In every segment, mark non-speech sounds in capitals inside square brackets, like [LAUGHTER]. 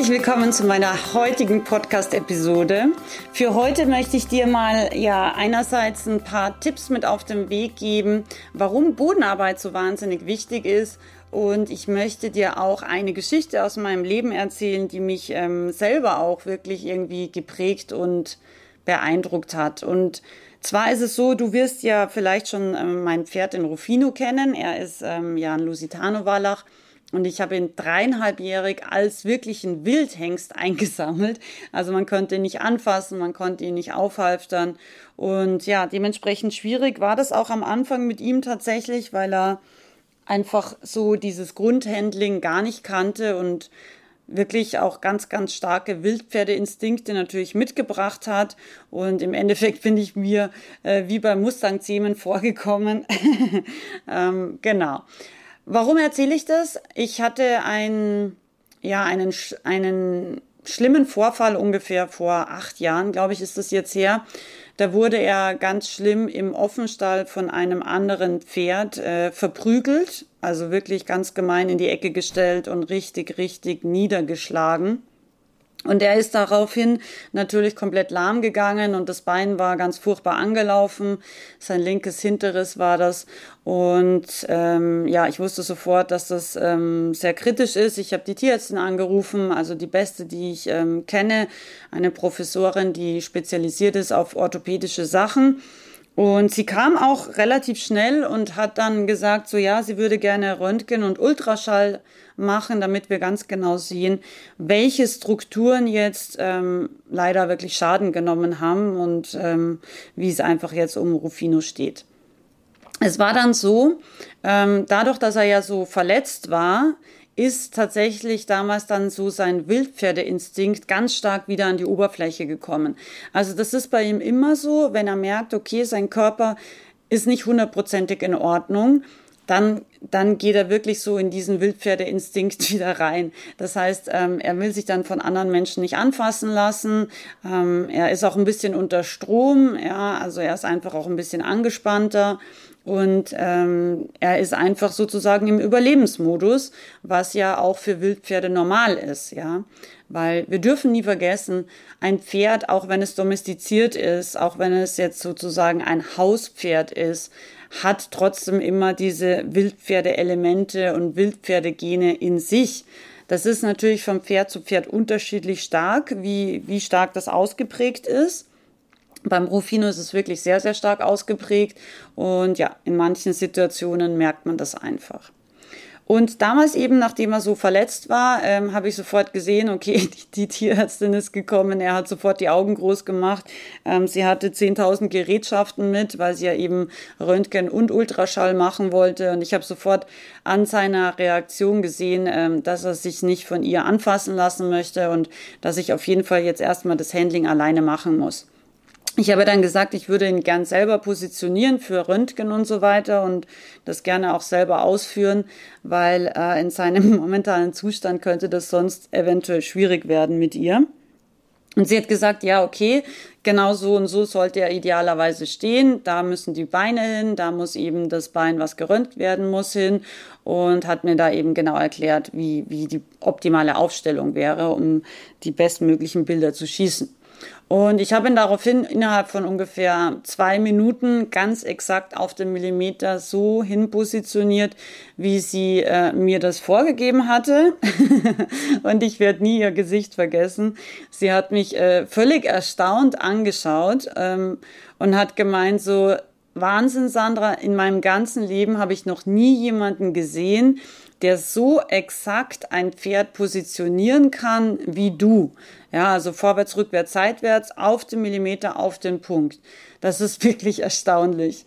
Herzlich willkommen zu meiner heutigen Podcast-Episode. Für heute möchte ich dir mal ja einerseits ein paar Tipps mit auf den Weg geben, warum Bodenarbeit so wahnsinnig wichtig ist. Und ich möchte dir auch eine Geschichte aus meinem Leben erzählen, die mich ähm, selber auch wirklich irgendwie geprägt und beeindruckt hat. Und zwar ist es so, du wirst ja vielleicht schon ähm, mein Pferd in Rufino kennen. Er ist ähm, ja ein Lusitano-Wallach. Und ich habe ihn dreieinhalbjährig als wirklichen Wildhengst eingesammelt. Also man konnte ihn nicht anfassen, man konnte ihn nicht aufhalftern. Und ja, dementsprechend schwierig war das auch am Anfang mit ihm tatsächlich, weil er einfach so dieses Grundhandling gar nicht kannte und wirklich auch ganz, ganz starke Wildpferdeinstinkte natürlich mitgebracht hat. Und im Endeffekt bin ich mir äh, wie bei Mustang-Zähmen vorgekommen. [LAUGHS] ähm, genau. Warum erzähle ich das? Ich hatte einen, ja, einen, einen schlimmen Vorfall ungefähr vor acht Jahren, glaube ich, ist das jetzt her. Da wurde er ganz schlimm im Offenstall von einem anderen Pferd äh, verprügelt, also wirklich ganz gemein in die Ecke gestellt und richtig, richtig niedergeschlagen. Und er ist daraufhin natürlich komplett lahm gegangen und das Bein war ganz furchtbar angelaufen. Sein linkes Hinteres war das. Und ähm, ja, ich wusste sofort, dass das ähm, sehr kritisch ist. Ich habe die Tierärztin angerufen, also die beste, die ich ähm, kenne, eine Professorin, die spezialisiert ist auf orthopädische Sachen. Und sie kam auch relativ schnell und hat dann gesagt, so ja, sie würde gerne Röntgen und Ultraschall machen, damit wir ganz genau sehen, welche Strukturen jetzt ähm, leider wirklich Schaden genommen haben und ähm, wie es einfach jetzt um Rufino steht. Es war dann so, ähm, dadurch, dass er ja so verletzt war, ist tatsächlich damals dann so sein Wildpferdeinstinkt ganz stark wieder an die Oberfläche gekommen. Also das ist bei ihm immer so, wenn er merkt, okay, sein Körper ist nicht hundertprozentig in Ordnung, dann, dann geht er wirklich so in diesen Wildpferdeinstinkt [LAUGHS] wieder rein. Das heißt, ähm, er will sich dann von anderen Menschen nicht anfassen lassen. Ähm, er ist auch ein bisschen unter Strom, ja, also er ist einfach auch ein bisschen angespannter. Und ähm, er ist einfach sozusagen im Überlebensmodus, was ja auch für Wildpferde normal ist, ja. Weil wir dürfen nie vergessen, ein Pferd, auch wenn es domestiziert ist, auch wenn es jetzt sozusagen ein Hauspferd ist, hat trotzdem immer diese Wildpferdeelemente und Wildpferdegene in sich. Das ist natürlich vom Pferd zu Pferd unterschiedlich stark, wie, wie stark das ausgeprägt ist. Beim Rufino ist es wirklich sehr, sehr stark ausgeprägt und ja, in manchen Situationen merkt man das einfach. Und damals eben, nachdem er so verletzt war, ähm, habe ich sofort gesehen, okay, [LAUGHS] die, die, Tierärztin ist gekommen. Er hat sofort die Augen groß gemacht. Ähm, sie hatte 10.000 Gerätschaften mit, weil sie ja eben Röntgen und Ultraschall machen wollte. Und ich habe sofort an seiner Reaktion gesehen, ähm, dass er sich nicht von ihr anfassen lassen möchte und dass ich auf jeden Fall jetzt erstmal das Handling alleine machen muss. Ich habe dann gesagt, ich würde ihn gern selber positionieren für Röntgen und so weiter und das gerne auch selber ausführen, weil äh, in seinem [LAUGHS] momentanen Zustand könnte das sonst eventuell schwierig werden mit ihr. Und sie hat gesagt, ja, okay, genau so und so sollte er idealerweise stehen. Da müssen die Beine hin, da muss eben das Bein, was geröntgt werden muss, hin und hat mir da eben genau erklärt, wie, wie die optimale Aufstellung wäre, um die bestmöglichen Bilder zu schießen. Und ich habe ihn daraufhin innerhalb von ungefähr zwei Minuten ganz exakt auf den Millimeter so hin positioniert, wie sie äh, mir das vorgegeben hatte. [LAUGHS] und ich werde nie ihr Gesicht vergessen. Sie hat mich äh, völlig erstaunt angeschaut ähm, und hat gemeint so, Wahnsinn, Sandra, in meinem ganzen Leben habe ich noch nie jemanden gesehen, der so exakt ein Pferd positionieren kann wie du. Ja, also vorwärts, rückwärts, seitwärts, auf den Millimeter, auf den Punkt. Das ist [LAUGHS] wirklich erstaunlich.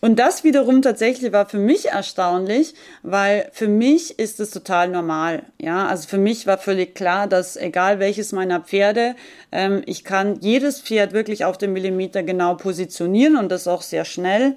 Und das wiederum tatsächlich war für mich erstaunlich, weil für mich ist es total normal. Ja, also für mich war völlig klar, dass egal welches meiner Pferde, ähm, ich kann jedes Pferd wirklich auf den Millimeter genau positionieren und das auch sehr schnell.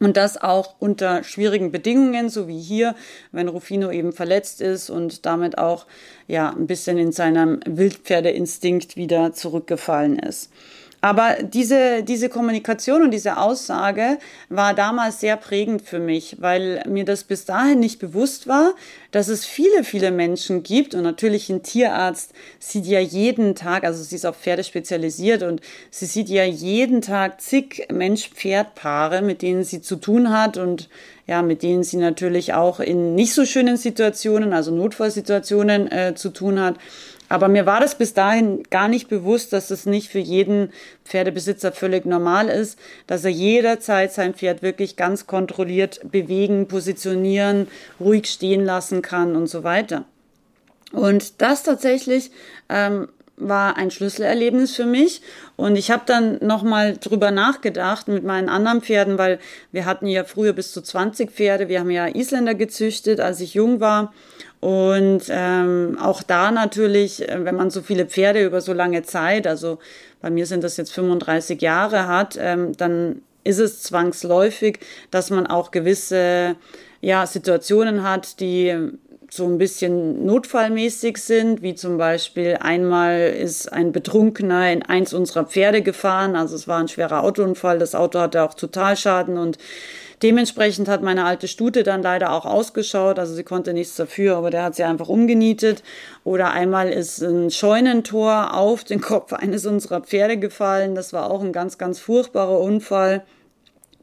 Und das auch unter schwierigen Bedingungen, so wie hier, wenn Rufino eben verletzt ist und damit auch ja ein bisschen in seinem Wildpferdeinstinkt wieder zurückgefallen ist. Aber diese, diese Kommunikation und diese Aussage war damals sehr prägend für mich, weil mir das bis dahin nicht bewusst war, dass es viele, viele Menschen gibt und natürlich ein Tierarzt sieht ja jeden Tag, also sie ist auf Pferde spezialisiert und sie sieht ja jeden Tag zig Mensch-Pferd-Paare, mit denen sie zu tun hat und ja, mit denen sie natürlich auch in nicht so schönen Situationen, also Notfallsituationen äh, zu tun hat. Aber mir war das bis dahin gar nicht bewusst, dass es nicht für jeden Pferdebesitzer völlig normal ist, dass er jederzeit sein Pferd wirklich ganz kontrolliert bewegen, positionieren, ruhig stehen lassen kann und so weiter. Und das tatsächlich ähm, war ein Schlüsselerlebnis für mich. Und ich habe dann nochmal drüber nachgedacht mit meinen anderen Pferden, weil wir hatten ja früher bis zu 20 Pferde. Wir haben ja Isländer gezüchtet, als ich jung war. Und ähm, auch da natürlich, äh, wenn man so viele Pferde über so lange Zeit, also bei mir sind das jetzt 35 Jahre hat, ähm, dann ist es zwangsläufig, dass man auch gewisse ja, Situationen hat, die so ein bisschen notfallmäßig sind, wie zum Beispiel einmal ist ein Betrunkener in eins unserer Pferde gefahren, also es war ein schwerer Autounfall, das Auto hatte auch Totalschaden und Dementsprechend hat meine alte Stute dann leider auch ausgeschaut. Also sie konnte nichts dafür, aber der hat sie einfach umgenietet. Oder einmal ist ein Scheunentor auf den Kopf eines unserer Pferde gefallen. Das war auch ein ganz, ganz furchtbarer Unfall.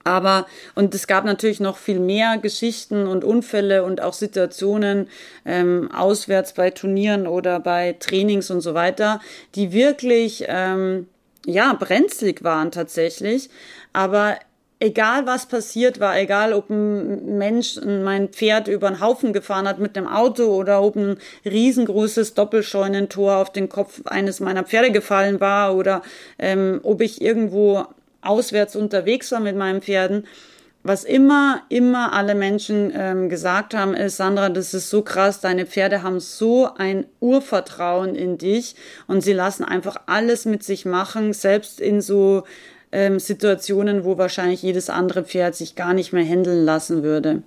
Aber, und es gab natürlich noch viel mehr Geschichten und Unfälle und auch Situationen ähm, auswärts bei Turnieren oder bei Trainings und so weiter, die wirklich, ähm, ja, brenzlig waren tatsächlich. Aber egal was passiert war, egal ob ein Mensch mein Pferd über einen Haufen gefahren hat mit dem Auto oder ob ein riesengroßes Doppelscheunentor auf den Kopf eines meiner Pferde gefallen war oder ähm, ob ich irgendwo auswärts unterwegs war mit meinen Pferden. Was immer, immer alle Menschen ähm, gesagt haben, ist, Sandra, das ist so krass, deine Pferde haben so ein Urvertrauen in dich und sie lassen einfach alles mit sich machen, selbst in so ähm, Situationen, wo wahrscheinlich jedes andere Pferd sich gar nicht mehr händeln lassen würde.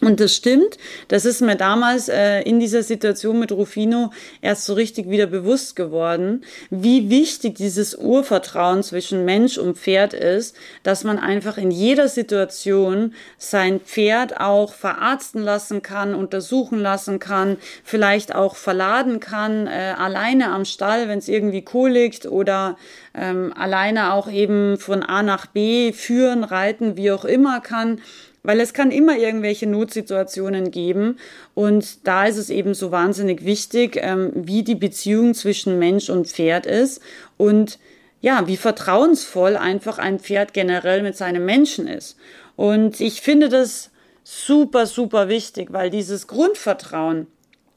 Und das stimmt, das ist mir damals äh, in dieser Situation mit Rufino erst so richtig wieder bewusst geworden, wie wichtig dieses Urvertrauen zwischen Mensch und Pferd ist, dass man einfach in jeder Situation sein Pferd auch verarzten lassen kann, untersuchen lassen kann, vielleicht auch verladen kann, äh, alleine am Stall, wenn es irgendwie liegt oder ähm, alleine auch eben von A nach B führen, reiten, wie auch immer kann weil es kann immer irgendwelche Notsituationen geben und da ist es eben so wahnsinnig wichtig, ähm, wie die Beziehung zwischen Mensch und Pferd ist und ja, wie vertrauensvoll einfach ein Pferd generell mit seinem Menschen ist. Und ich finde das super, super wichtig, weil dieses Grundvertrauen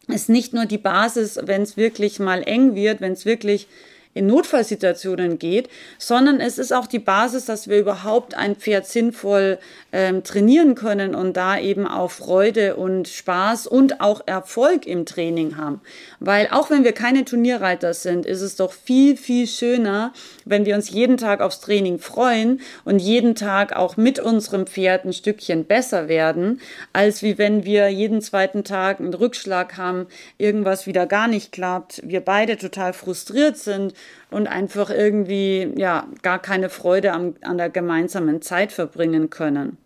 ist nicht nur die Basis, wenn es wirklich mal eng wird, wenn es wirklich in Notfallsituationen geht, sondern es ist auch die Basis, dass wir überhaupt ein Pferd sinnvoll ähm, trainieren können und da eben auch Freude und Spaß und auch Erfolg im Training haben. Weil auch wenn wir keine Turnierreiter sind, ist es doch viel, viel schöner, wenn wir uns jeden Tag aufs Training freuen und jeden Tag auch mit unserem Pferd ein Stückchen besser werden, als wie wenn wir jeden zweiten Tag einen Rückschlag haben, irgendwas wieder gar nicht klappt, wir beide total frustriert sind und einfach irgendwie ja gar keine Freude an, an der gemeinsamen Zeit verbringen können.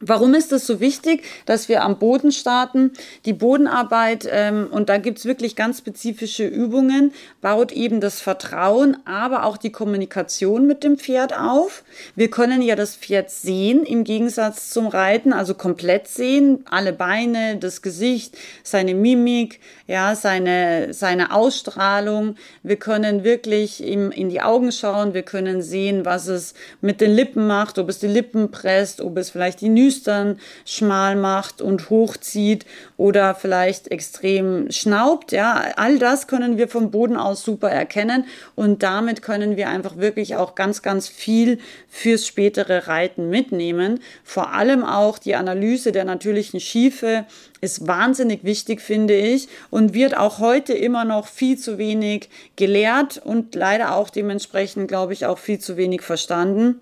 Warum ist es so wichtig, dass wir am Boden starten? Die Bodenarbeit, ähm, und da gibt's wirklich ganz spezifische Übungen, baut eben das Vertrauen, aber auch die Kommunikation mit dem Pferd auf. Wir können ja das Pferd sehen im Gegensatz zum Reiten, also komplett sehen, alle Beine, das Gesicht, seine Mimik, ja, seine, seine Ausstrahlung. Wir können wirklich ihm in die Augen schauen, wir können sehen, was es mit den Lippen macht, ob es die Lippen presst, ob es vielleicht die Nü Nüstern schmal macht und hochzieht oder vielleicht extrem schnaubt. Ja, all das können wir vom Boden aus super erkennen und damit können wir einfach wirklich auch ganz, ganz viel fürs spätere Reiten mitnehmen. Vor allem auch die Analyse der natürlichen Schiefe ist wahnsinnig wichtig, finde ich, und wird auch heute immer noch viel zu wenig gelehrt und leider auch dementsprechend, glaube ich, auch viel zu wenig verstanden.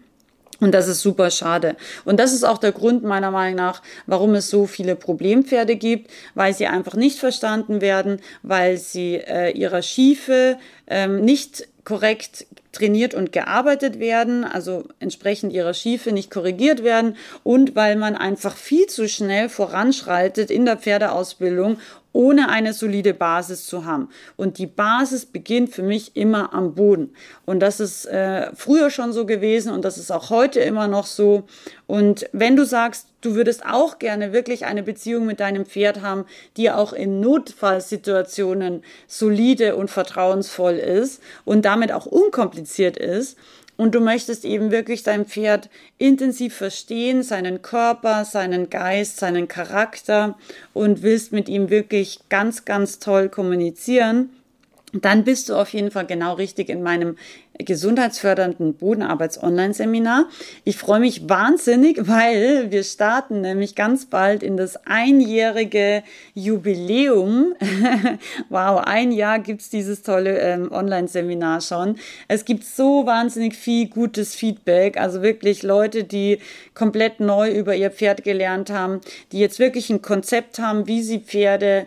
Und das ist super schade. Und das ist auch der Grund meiner Meinung nach, warum es so viele Problempferde gibt, weil sie einfach nicht verstanden werden, weil sie äh, ihrer Schiefe ähm, nicht korrekt trainiert und gearbeitet werden, also entsprechend ihrer Schiefe nicht korrigiert werden und weil man einfach viel zu schnell voranschreitet in der Pferdeausbildung, ohne eine solide Basis zu haben. Und die Basis beginnt für mich immer am Boden. Und das ist äh, früher schon so gewesen und das ist auch heute immer noch so. Und wenn du sagst, du würdest auch gerne wirklich eine Beziehung mit deinem Pferd haben, die auch in Notfallsituationen solide und vertrauensvoll ist und damit auch unkompliziert ist, und du möchtest eben wirklich dein Pferd intensiv verstehen, seinen Körper, seinen Geist, seinen Charakter und willst mit ihm wirklich ganz, ganz toll kommunizieren, dann bist du auf jeden Fall genau richtig in meinem gesundheitsfördernden Bodenarbeits-Online-Seminar. Ich freue mich wahnsinnig, weil wir starten nämlich ganz bald in das einjährige Jubiläum. [LAUGHS] wow, ein Jahr gibt's dieses tolle ähm, Online-Seminar schon. Es gibt so wahnsinnig viel gutes Feedback, also wirklich Leute, die komplett neu über ihr Pferd gelernt haben, die jetzt wirklich ein Konzept haben, wie sie Pferde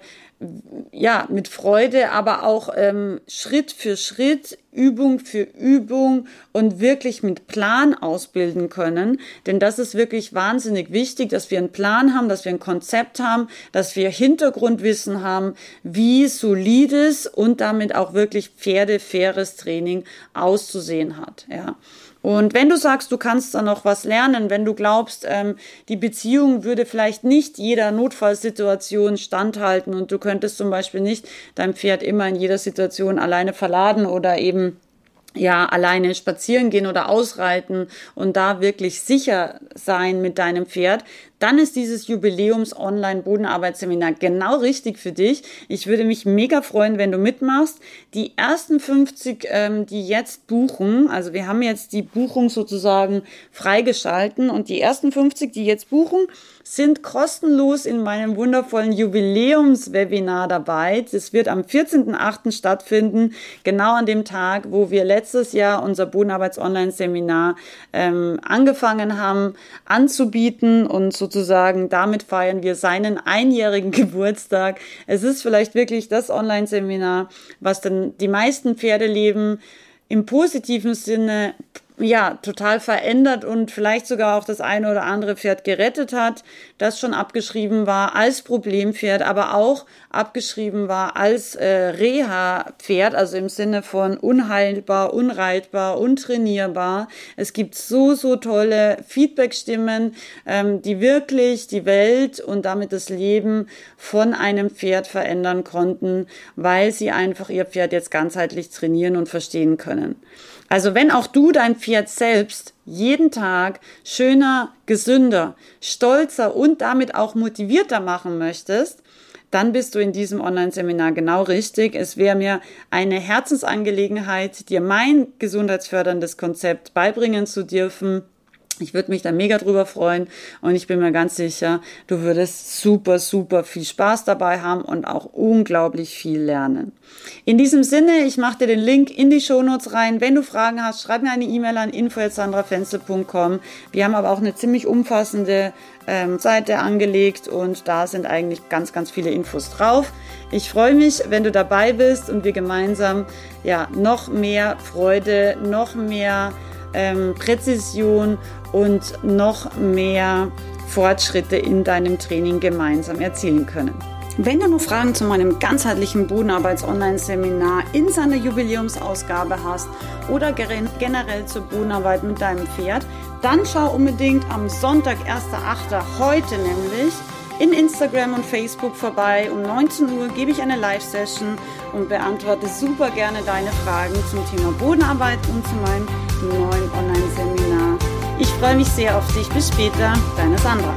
ja, mit Freude, aber auch ähm, Schritt für Schritt, Übung für Übung und wirklich mit Plan ausbilden können. Denn das ist wirklich wahnsinnig wichtig, dass wir einen Plan haben, dass wir ein Konzept haben, dass wir Hintergrundwissen haben, wie solides und damit auch wirklich pferdefaires Training auszusehen hat. Ja. Und wenn du sagst, du kannst da noch was lernen, wenn du glaubst, ähm, die Beziehung würde vielleicht nicht jeder Notfallsituation standhalten und du könntest zum Beispiel nicht dein Pferd immer in jeder Situation alleine verladen oder eben ja, alleine spazieren gehen oder ausreiten und da wirklich sicher sein mit deinem Pferd, dann ist dieses Jubiläums-Online-Bodenarbeitsseminar genau richtig für dich. Ich würde mich mega freuen, wenn du mitmachst. Die ersten 50, ähm, die jetzt buchen, also wir haben jetzt die Buchung sozusagen freigeschalten und die ersten 50, die jetzt buchen, sind kostenlos in meinem wundervollen Jubiläumswebinar dabei. Das wird am 14.08. stattfinden, genau an dem Tag, wo wir letztes Jahr unser Bodenarbeits-Online-Seminar ähm, angefangen haben anzubieten und so sozusagen, damit feiern wir seinen einjährigen [LAUGHS] Geburtstag. Es ist vielleicht wirklich das Online-Seminar, was dann die meisten Pferdeleben im positiven Sinne ja, total verändert und vielleicht sogar auch das eine oder andere Pferd gerettet hat, das schon abgeschrieben war als Problempferd, aber auch abgeschrieben war als äh, Reha-Pferd, also im Sinne von unheilbar, unreitbar, untrainierbar. Es gibt so, so tolle Feedbackstimmen, ähm, die wirklich die Welt und damit das Leben von einem Pferd verändern konnten, weil sie einfach ihr Pferd jetzt ganzheitlich trainieren und verstehen können. Also wenn auch du dein Pferd selbst jeden Tag schöner, gesünder, stolzer und damit auch motivierter machen möchtest, dann bist du in diesem Online-Seminar genau richtig. Es wäre mir eine Herzensangelegenheit, dir mein gesundheitsförderndes Konzept beibringen zu dürfen. Ich würde mich da mega drüber freuen und ich bin mir ganz sicher, du würdest super, super viel Spaß dabei haben und auch unglaublich viel lernen. In diesem Sinne, ich mache dir den Link in die Shownotes rein. Wenn du Fragen hast, schreib mir eine E-Mail an info.sandrafenzel.com. Wir haben aber auch eine ziemlich umfassende ähm, Seite angelegt und da sind eigentlich ganz, ganz viele Infos drauf. Ich freue mich, wenn du dabei bist und wir gemeinsam ja noch mehr Freude, noch mehr ähm, Präzision und noch mehr Fortschritte in deinem Training gemeinsam erzielen können. Wenn du noch Fragen zu meinem ganzheitlichen Bodenarbeits-Online-Seminar in seiner Jubiläumsausgabe hast oder generell zur Bodenarbeit mit deinem Pferd, dann schau unbedingt am Sonntag, 1.8., heute nämlich, in Instagram und Facebook vorbei. Um 19 Uhr gebe ich eine Live-Session und beantworte super gerne deine Fragen zum Thema Bodenarbeit und zu meinem neuen Online-Seminar. Ich freue mich sehr auf dich. Bis später, deine Sandra.